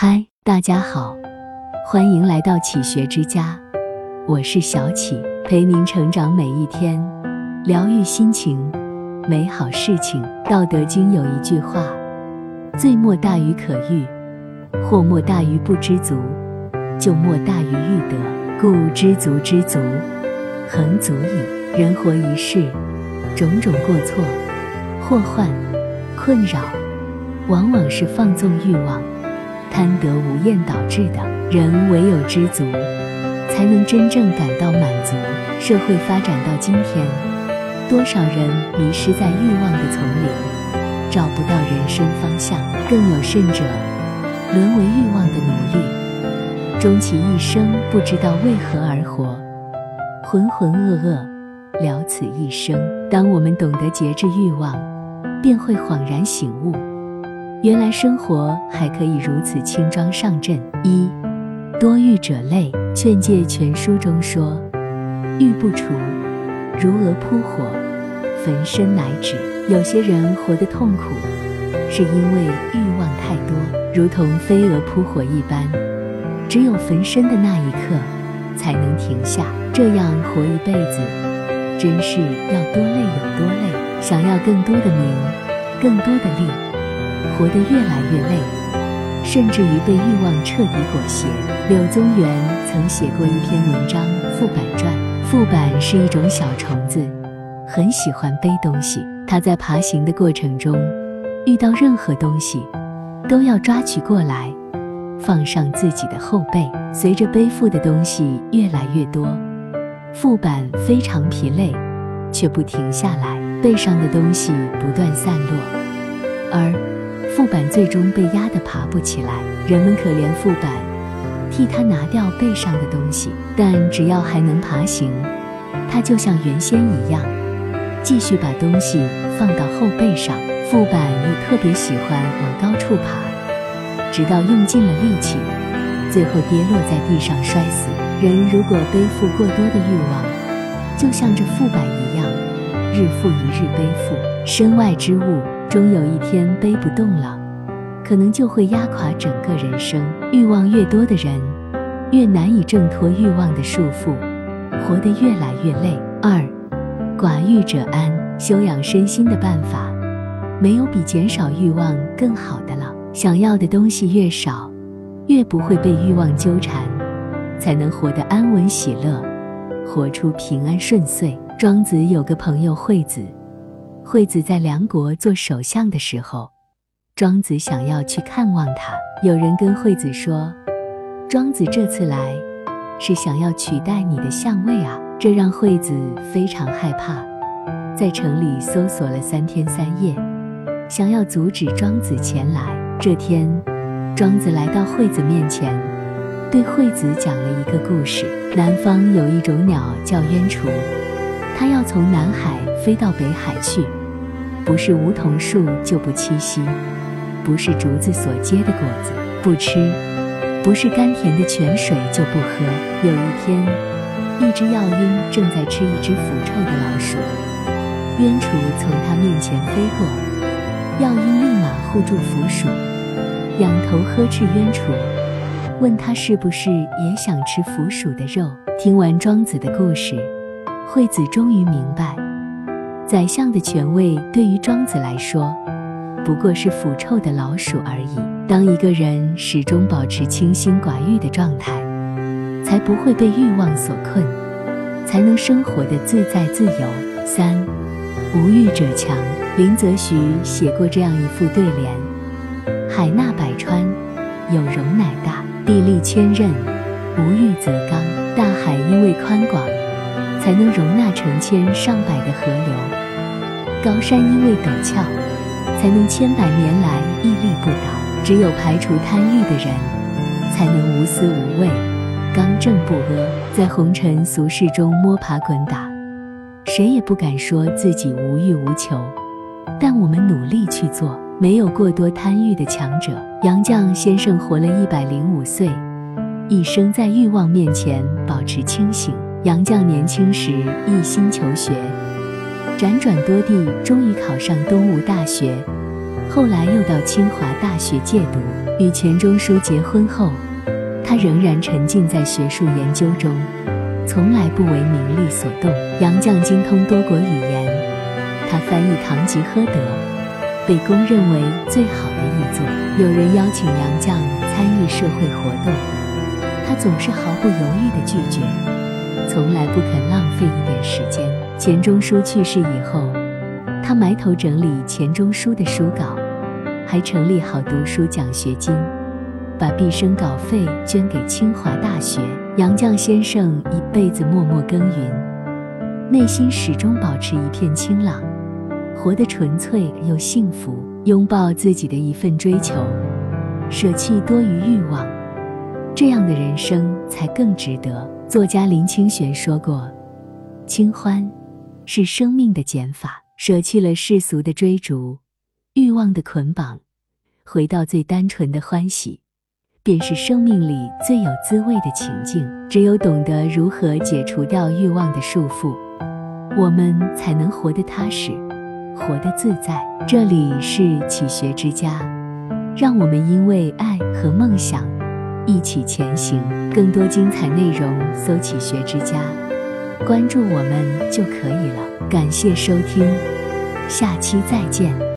嗨，大家好，欢迎来到启学之家，我是小启，陪您成长每一天，疗愈心情，美好事情。道德经有一句话：罪莫大于可欲，祸莫大于不知足，就莫大于欲得。故知足知足，恒足矣。人活一世，种种过错、祸患、困扰，往往是放纵欲望。贪得无厌导致的，人唯有知足，才能真正感到满足。社会发展到今天，多少人迷失在欲望的丛林，找不到人生方向；更有甚者，沦为欲望的奴隶，终其一生不知道为何而活，浑浑噩噩，了此一生。当我们懂得节制欲望，便会恍然醒悟。原来生活还可以如此轻装上阵。一多欲者累，《劝诫全书》中说：“欲不除，如蛾扑火，焚身乃止。”有些人活得痛苦，是因为欲望太多，如同飞蛾扑火一般，只有焚身的那一刻才能停下。这样活一辈子，真是要多累有多累。想要更多的名，更多的利。活得越来越累，甚至于被欲望彻底裹挟。柳宗元曾写过一篇文章《副板传》。副板是一种小虫子，很喜欢背东西。它在爬行的过程中，遇到任何东西，都要抓取过来，放上自己的后背。随着背负的东西越来越多，副板非常疲累，却不停下来，背上的东西不断散落，而。副板最终被压得爬不起来，人们可怜副板，替他拿掉背上的东西，但只要还能爬行，他就像原先一样，继续把东西放到后背上。副板又特别喜欢往高处爬，直到用尽了力气，最后跌落在地上摔死。人如果背负过多的欲望，就像这副板一样，日复一日背负身外之物。终有一天背不动了，可能就会压垮整个人生。欲望越多的人，越难以挣脱欲望的束缚，活得越来越累。二，寡欲者安。修养身心的办法，没有比减少欲望更好的了。想要的东西越少，越不会被欲望纠缠，才能活得安稳喜乐，活出平安顺遂。庄子有个朋友惠子。惠子在梁国做首相的时候，庄子想要去看望他。有人跟惠子说：“庄子这次来是想要取代你的相位啊！”这让惠子非常害怕，在城里搜索了三天三夜，想要阻止庄子前来。这天，庄子来到惠子面前，对惠子讲了一个故事：南方有一种鸟叫鸢雏，它要从南海飞到北海去。不是梧桐树就不栖息，不是竹子所结的果子不吃，不是甘甜的泉水就不喝。有一天，一只药鹰正在吃一只腐臭的老鼠，鸢雏从它面前飞过，药鹰立马护住腐鼠，仰头呵斥鸢雏，问他是不是也想吃腐鼠的肉。听完庄子的故事，惠子终于明白。宰相的权位对于庄子来说，不过是腐臭的老鼠而已。当一个人始终保持清心寡欲的状态，才不会被欲望所困，才能生活的自在自由。三，无欲者强。林则徐写过这样一副对联：海纳百川，有容乃大；地利千仞，无欲则刚。大海因为宽广。才能容纳成千上百的河流，高山因为陡峭，才能千百年来屹立不倒。只有排除贪欲的人，才能无私无畏、刚正不阿，在红尘俗世中摸爬滚打。谁也不敢说自己无欲无求，但我们努力去做。没有过多贪欲的强者。杨绛先生活了一百零五岁，一生在欲望面前保持清醒。杨绛年轻时一心求学，辗转多地，终于考上东吴大学，后来又到清华大学借读。与钱钟书结婚后，他仍然沉浸在学术研究中，从来不为名利所动。杨绛精通多国语言，他翻译《堂吉诃德》，被公认为最好的译作。有人邀请杨绛参与社会活动，他总是毫不犹豫地拒绝，从来不肯浪费一点时间。钱钟书去世以后，他埋头整理钱钟书的书稿。还成立好读书奖学金，把毕生稿费捐给清华大学。杨绛先生一辈子默默耕耘，内心始终保持一片清朗，活得纯粹又幸福。拥抱自己的一份追求，舍弃多余欲望，这样的人生才更值得。作家林清玄说过：“清欢是生命的减法，舍弃了世俗的追逐。”欲望的捆绑，回到最单纯的欢喜，便是生命里最有滋味的情境。只有懂得如何解除掉欲望的束缚，我们才能活得踏实，活得自在。这里是启学之家，让我们因为爱和梦想一起前行。更多精彩内容，搜“启学之家”，关注我们就可以了。感谢收听，下期再见。